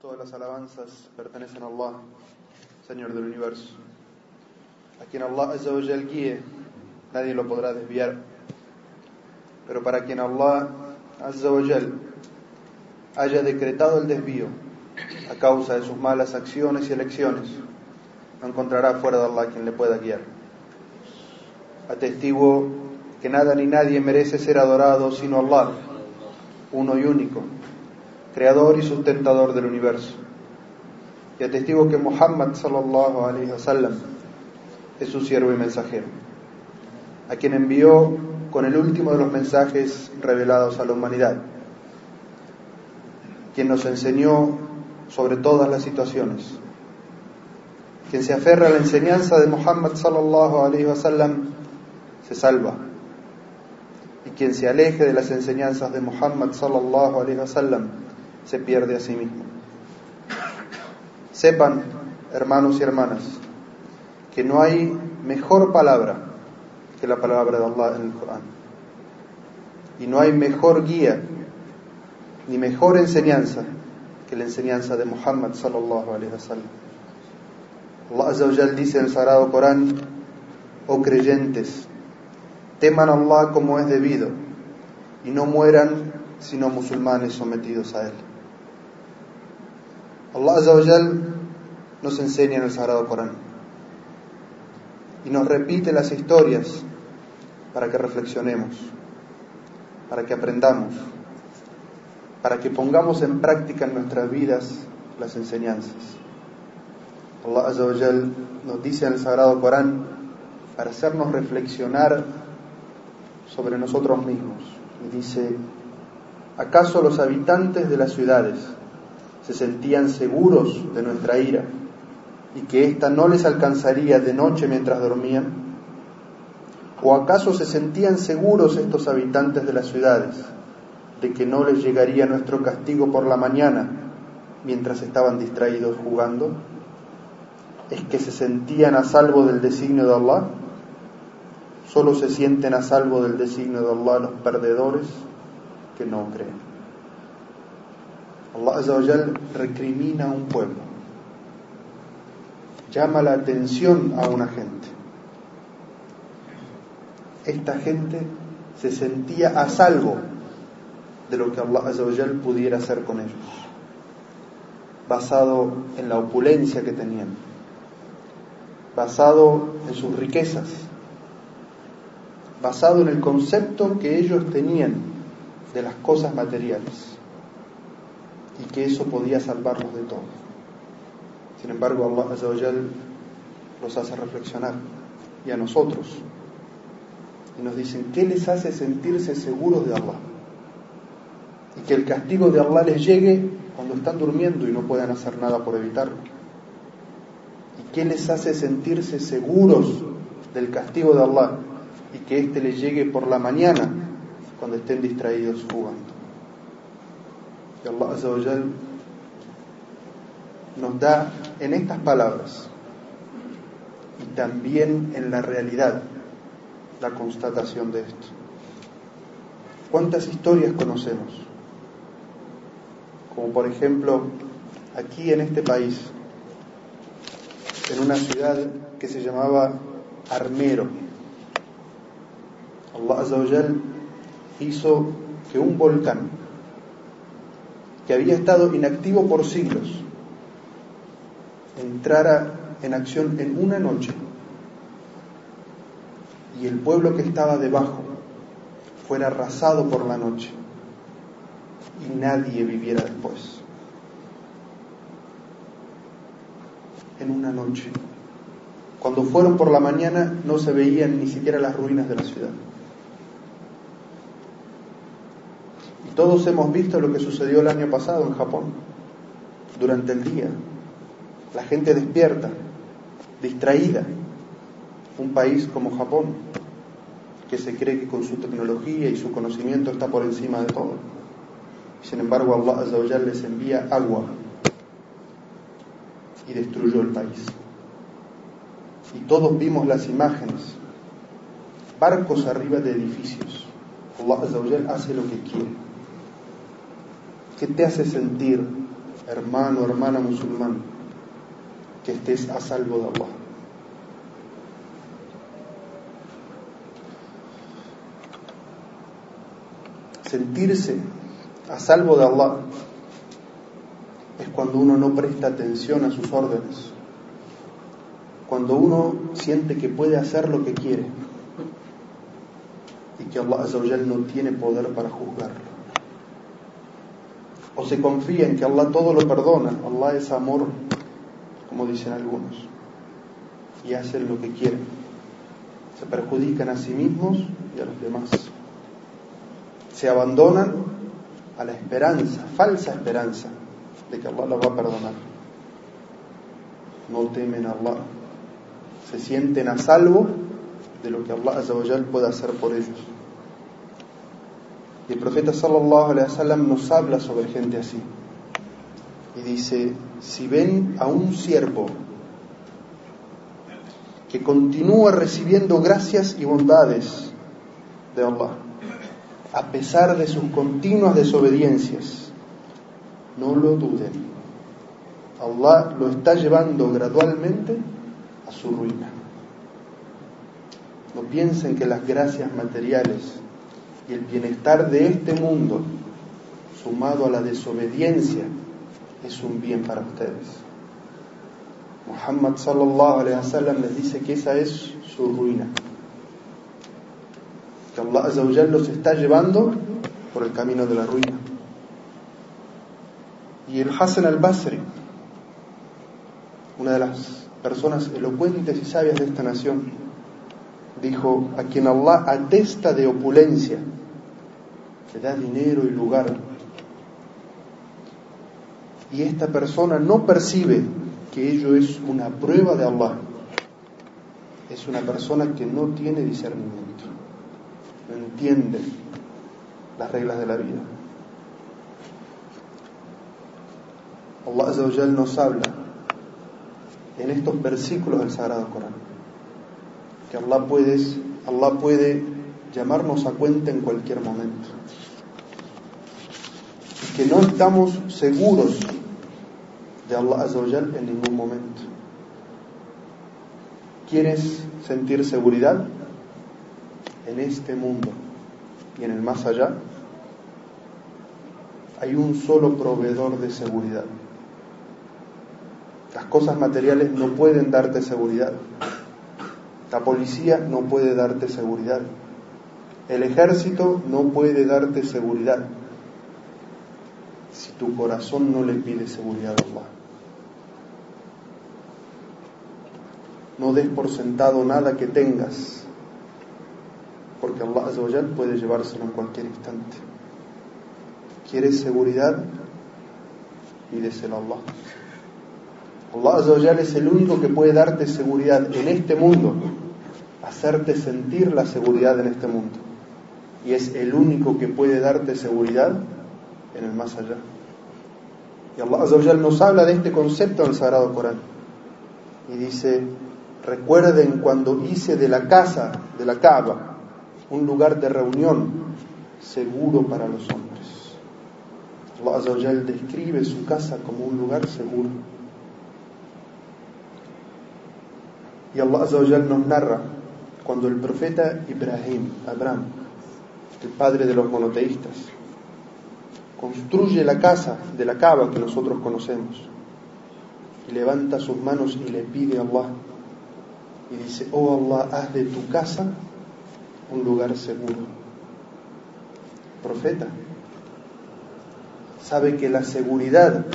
Todas las alabanzas pertenecen a Allah, Señor del universo. A quien Allah Azza wa Jal guíe, nadie lo podrá desviar. Pero para quien Allah Azza wa Jal haya decretado el desvío a causa de sus malas acciones y elecciones, no encontrará fuera de Allah quien le pueda guiar. Atestigo que nada ni nadie merece ser adorado sino Allah, uno y único creador y sustentador del universo. Y atestigo que Muhammad sallallahu alaihi wasallam es su siervo y mensajero, a quien envió con el último de los mensajes revelados a la humanidad, quien nos enseñó sobre todas las situaciones. Quien se aferra a la enseñanza de Muhammad sallallahu alaihi wasallam se salva. Y quien se aleje de las enseñanzas de Muhammad sallallahu alaihi wasallam se pierde a sí mismo. Sepan, hermanos y hermanas, que no hay mejor palabra que la palabra de Allah en el Corán. Y no hay mejor guía ni mejor enseñanza que la enseñanza de Muhammad sallallahu alaihi wasallam. Allah Azza dice en el Sagrado Corán, oh creyentes, teman a Allah como es debido y no mueran sino musulmanes sometidos a Él. Allah Azza wa Jal nos enseña en el Sagrado Corán y nos repite las historias para que reflexionemos, para que aprendamos, para que pongamos en práctica en nuestras vidas las enseñanzas. Allah Azza wa Jal nos dice en el Sagrado Corán para hacernos reflexionar sobre nosotros mismos. Y dice, ¿acaso los habitantes de las ciudades se sentían seguros de nuestra ira y que ésta no les alcanzaría de noche mientras dormían? ¿O acaso se sentían seguros estos habitantes de las ciudades de que no les llegaría nuestro castigo por la mañana mientras estaban distraídos jugando? ¿Es que se sentían a salvo del designio de Allah? Solo se sienten a salvo del designio de Allah los perdedores que no creen. Allah recrimina a un pueblo, llama la atención a una gente. Esta gente se sentía a salvo de lo que Allah Azza wa Jal pudiera hacer con ellos, basado en la opulencia que tenían, basado en sus riquezas, basado en el concepto que ellos tenían de las cosas materiales y que eso podía salvarlos de todo. Sin embargo, Allah los hace reflexionar y a nosotros y nos dicen qué les hace sentirse seguros de Allah y que el castigo de Allah les llegue cuando están durmiendo y no puedan hacer nada por evitarlo. ¿Y qué les hace sentirse seguros del castigo de Allah y que éste les llegue por la mañana cuando estén distraídos jugando? Y Allah Azza wa Jal nos da en estas palabras y también en la realidad la constatación de esto. ¿Cuántas historias conocemos? Como por ejemplo, aquí en este país, en una ciudad que se llamaba Armero, Allah Azza wa Jal hizo que un volcán que había estado inactivo por siglos entrara en acción en una noche y el pueblo que estaba debajo fuera arrasado por la noche y nadie viviera después. En una noche. Cuando fueron por la mañana no se veían ni siquiera las ruinas de la ciudad. Todos hemos visto lo que sucedió el año pasado en Japón, durante el día. La gente despierta, distraída. Un país como Japón, que se cree que con su tecnología y su conocimiento está por encima de todo. Sin embargo, Allah Azza wa Jalla les envía agua y destruyó el país. Y todos vimos las imágenes, barcos arriba de edificios. Allah Azza wa Jalla hace lo que quiere. ¿Qué te hace sentir hermano, hermana musulmán, que estés a salvo de Allah. Sentirse a salvo de Allah es cuando uno no presta atención a sus órdenes, cuando uno siente que puede hacer lo que quiere y que Allah no tiene poder para juzgarlo. O se confía en que Allah todo lo perdona, Allah es amor, como dicen algunos, y hacen lo que quieren. Se perjudican a sí mismos y a los demás. Se abandonan a la esperanza, falsa esperanza, de que Allah los va a perdonar. No temen a Allah. Se sienten a salvo de lo que Allah puede hacer por ellos. Y el profeta sallallahu alaihi wasallam nos habla sobre gente así. Y dice, si ven a un siervo que continúa recibiendo gracias y bondades de Allah, a pesar de sus continuas desobediencias, no lo duden. Allah lo está llevando gradualmente a su ruina. No piensen que las gracias materiales y el bienestar de este mundo, sumado a la desobediencia, es un bien para ustedes. Muhammad sallallahu alaihi wasallam les dice que esa es su ruina. Que Allah los está llevando por el camino de la ruina. Y el Hassan al-Basri, una de las personas elocuentes y sabias de esta nación, dijo, a quien Allah atesta de opulencia, le da dinero y lugar, y esta persona no percibe que ello es una prueba de Allah, es una persona que no tiene discernimiento, no entiende las reglas de la vida. Allah nos habla en estos versículos del Sagrado Corán que Allah puede, Allah puede llamarnos a cuenta en cualquier momento y que no estamos seguros de Allah en ningún momento. ¿Quieres sentir seguridad? En este mundo y en el más allá hay un solo proveedor de seguridad. Las cosas materiales no pueden darte seguridad. La policía no puede darte seguridad. El ejército no puede darte seguridad si tu corazón no le pide seguridad a Allah. No des por sentado nada que tengas, porque Allah puede llevárselo en cualquier instante. ¿Quieres seguridad? Pídeselo a Allah. Allah es el único que puede darte seguridad en este mundo, hacerte sentir la seguridad en este mundo. Y es el único que puede darte seguridad en el más allá. Y Allah nos habla de este concepto en el Sagrado Corán. Y dice, Recuerden cuando hice de la casa, de la cava, un lugar de reunión seguro para los hombres. Allah describe su casa como un lugar seguro. Y Allah nos narra cuando el profeta Ibrahim, Abraham, el padre de los monoteístas, construye la casa de la cava que nosotros conocemos y levanta sus manos y le pide a Allah y dice, oh Allah, haz de tu casa un lugar seguro. Profeta, sabe que la seguridad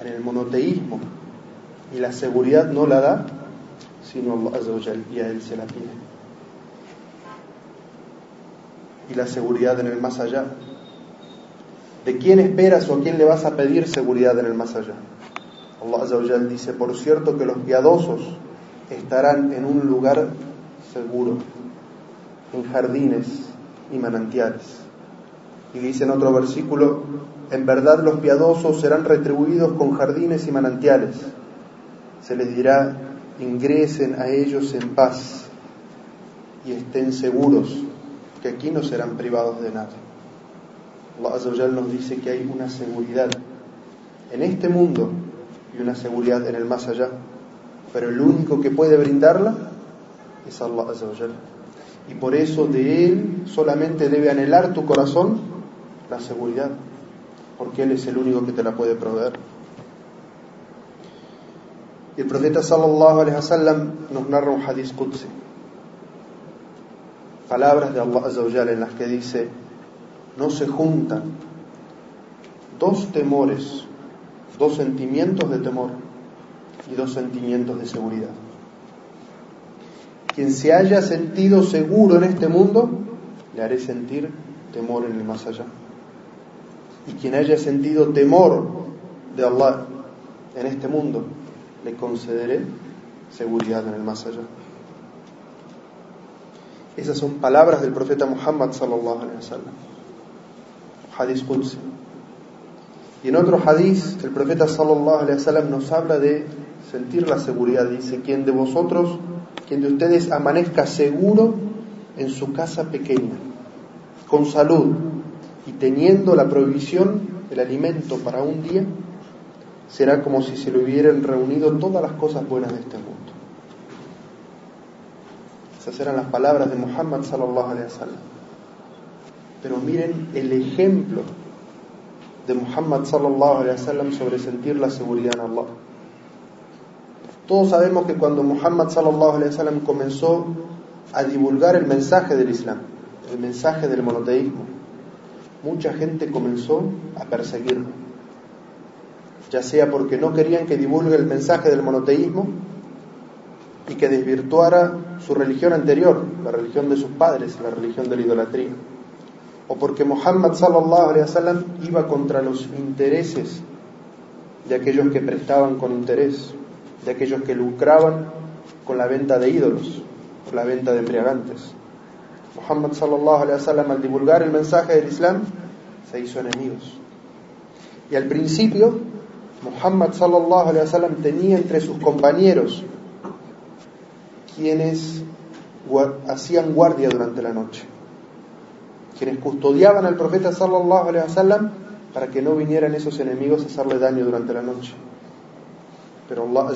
en el monoteísmo y la seguridad no la da sino Allah y a Él se la pide. Y la seguridad en el más allá. ¿De quién esperas o a quién le vas a pedir seguridad en el más allá? Allah dice, por cierto que los piadosos estarán en un lugar seguro, en jardines y manantiales. Y dice en otro versículo, en verdad los piadosos serán retribuidos con jardines y manantiales. Se les dirá, ingresen a ellos en paz y estén seguros que aquí no serán privados de nada. Allah nos dice que hay una seguridad en este mundo y una seguridad en el más allá. Pero el único que puede brindarla es Allah Y por eso de Él solamente debe anhelar tu corazón la seguridad, porque Él es el único que te la puede proveer. Y el profeta sallallahu alaihi wasallam nos narra un hadith qudsi. Palabras de Allah en las que dice: No se juntan dos temores, dos sentimientos de temor y dos sentimientos de seguridad. Quien se haya sentido seguro en este mundo, le haré sentir temor en el más allá. Y quien haya sentido temor de Allah en este mundo, le concederé seguridad en el más allá. Esas son palabras del profeta Muhammad sallallahu alaihi wasallam. Hadith Qudsi. Y en otro hadith, el profeta sallallahu alaihi wasallam nos habla de sentir la seguridad. Dice, quien de vosotros, quien de ustedes amanezca seguro en su casa pequeña, con salud y teniendo la provisión, el alimento para un día, será como si se le hubieran reunido todas las cosas buenas de este mundo. Esas eran las palabras de Muhammad sallallahu alaihi wasallam. Pero miren el ejemplo de Muhammad sallallahu alaihi wasallam sobre sentir la seguridad en Allah. Todos sabemos que cuando Muhammad sallallahu alaihi wasallam comenzó a divulgar el mensaje del Islam, el mensaje del monoteísmo, mucha gente comenzó a perseguirlo ya sea porque no querían que divulgue el mensaje del monoteísmo y que desvirtuara su religión anterior, la religión de sus padres, la religión de la idolatría, o porque Muhammad sallallahu alaihi iba contra los intereses de aquellos que prestaban con interés, de aquellos que lucraban con la venta de ídolos, con la venta de embriagantes. Muhammad sallallahu alaihi al divulgar el mensaje del Islam se hizo enemigos. Y al principio Muhammad sallallahu alaihi wasallam tenía entre sus compañeros quienes hacían guardia durante la noche, quienes custodiaban al profeta sallallahu wasallam para que no vinieran esos enemigos a hacerle daño durante la noche. Pero Allah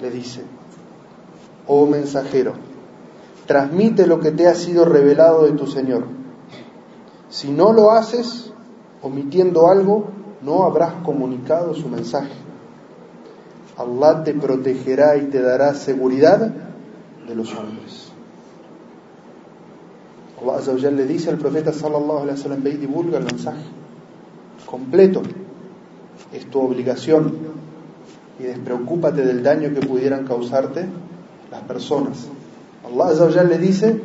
le dice, oh mensajero, transmite lo que te ha sido revelado de tu Señor. Si no lo haces, omitiendo algo, no habrás comunicado su mensaje. Allah te protegerá y te dará seguridad de los hombres. Allah le dice al profeta sallallahu alaihi wasallam, ve y divulga el mensaje completo. Es tu obligación y despreocúpate del daño que pudieran causarte las personas. Allah le dice,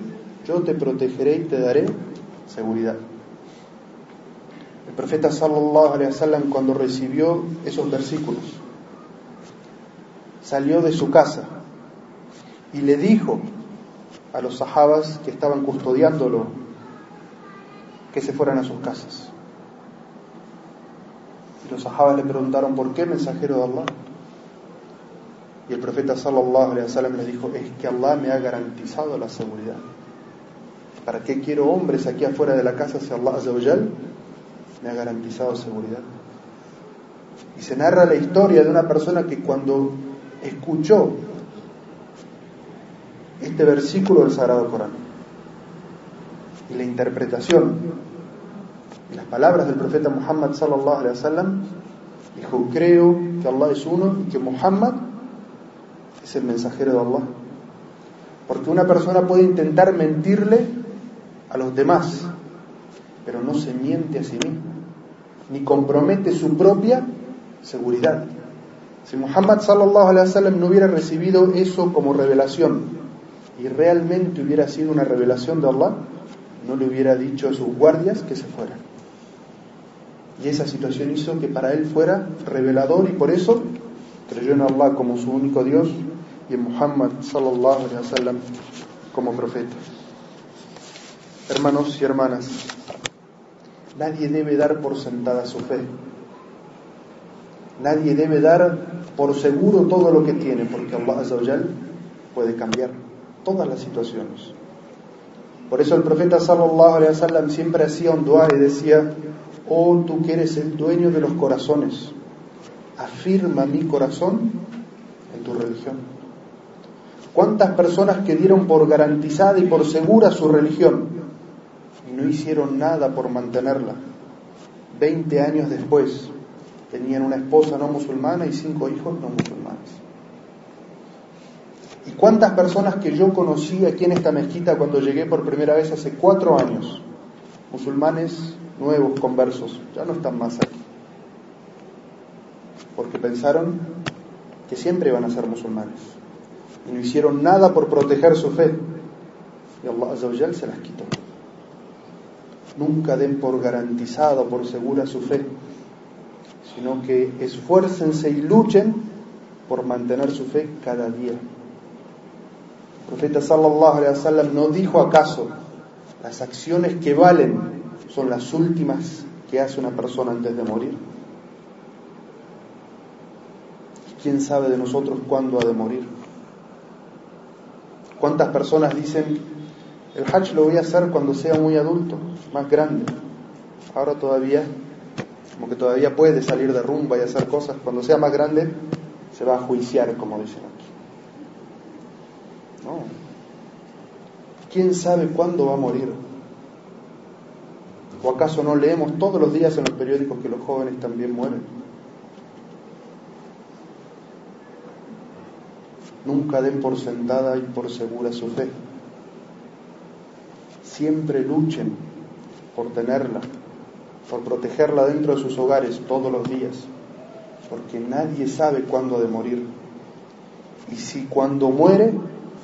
yo te protegeré y te daré seguridad. El profeta sallallahu alaihi cuando recibió esos versículos salió de su casa y le dijo a los sahabas que estaban custodiándolo que se fueran a sus casas. Y los sahabas le preguntaron, ¿por qué mensajero de Allah? Y el profeta sallallahu alaihi wasallam le dijo, es que Allah me ha garantizado la seguridad. ¿Para qué quiero hombres aquí afuera de la casa si Allah me ha garantizado seguridad. Y se narra la historia de una persona que cuando escuchó este versículo del Sagrado Corán y la interpretación y las palabras del profeta Muhammad sallallahu alaihi wasallam, dijo, creo que Allah es uno y que Muhammad es el mensajero de Allah. Porque una persona puede intentar mentirle a los demás, pero no se miente a sí mismo ni compromete su propia seguridad. Si Muhammad sallallahu alaihi wasallam no hubiera recibido eso como revelación y realmente hubiera sido una revelación de Allah, no le hubiera dicho a sus guardias que se fueran. Y esa situación hizo que para él fuera revelador y por eso creyó en Allah como su único Dios y en Muhammad sallallahu alaihi wasallam como profeta. Hermanos y hermanas, Nadie debe dar por sentada su fe. Nadie debe dar por seguro todo lo que tiene, porque Allah puede cambiar todas las situaciones. Por eso el profeta sallallahu siempre hacía un dua y decía, "Oh tú que eres el dueño de los corazones, afirma mi corazón en tu religión. ¿Cuántas personas que dieron por garantizada y por segura su religión no hicieron nada por mantenerla? Veinte años después tenían una esposa no musulmana y cinco hijos no musulmanes. ¿Y cuántas personas que yo conocí aquí en esta mezquita cuando llegué por primera vez hace cuatro años, musulmanes nuevos, conversos, ya no están más aquí? Porque pensaron que siempre iban a ser musulmanes y no hicieron nada por proteger su fe. Y Allah se las quitó. Nunca den por garantizado, por segura su fe, sino que esfuércense y luchen por mantener su fe cada día. El profeta sallallahu alaihi wasallam no dijo acaso las acciones que valen son las últimas que hace una persona antes de morir. ¿Quién sabe de nosotros cuándo ha de morir? ¿Cuántas personas dicen, el Hajj lo voy a hacer cuando sea muy adulto, más grande? Ahora todavía, como que todavía puede salir de rumba y hacer cosas, cuando sea más grande se va a juiciar, como dicen aquí. No. ¿Quién sabe cuándo va a morir? ¿O acaso no leemos todos los días en los periódicos que los jóvenes también mueren? Nunca den por sentada y por segura su fe. Siempre luchen por tenerla, por protegerla dentro de sus hogares todos los días, porque nadie sabe cuándo de morir. Y si cuando muere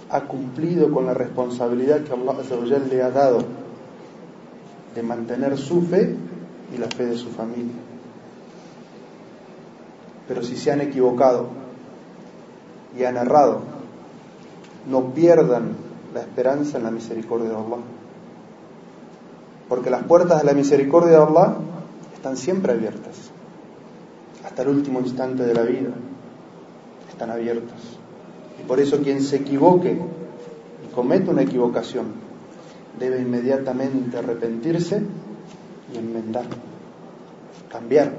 ha cumplido con la responsabilidad que Allah le ha dado de mantener su fe y la fe de su familia. Pero si se han equivocado, y han errado, no pierdan la esperanza en la misericordia de Allah. Porque las puertas de la misericordia de Allah están siempre abiertas. Hasta el último instante de la vida están abiertas. Y por eso quien se equivoque y comete una equivocación debe inmediatamente arrepentirse y enmendar, cambiar.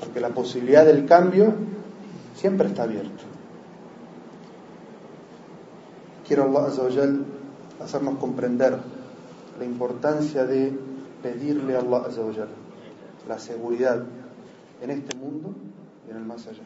Porque la posibilidad del cambio siempre está abierta. Quiero Allah hacernos comprender la importancia de pedirle a Allah la seguridad en este mundo y en el más allá.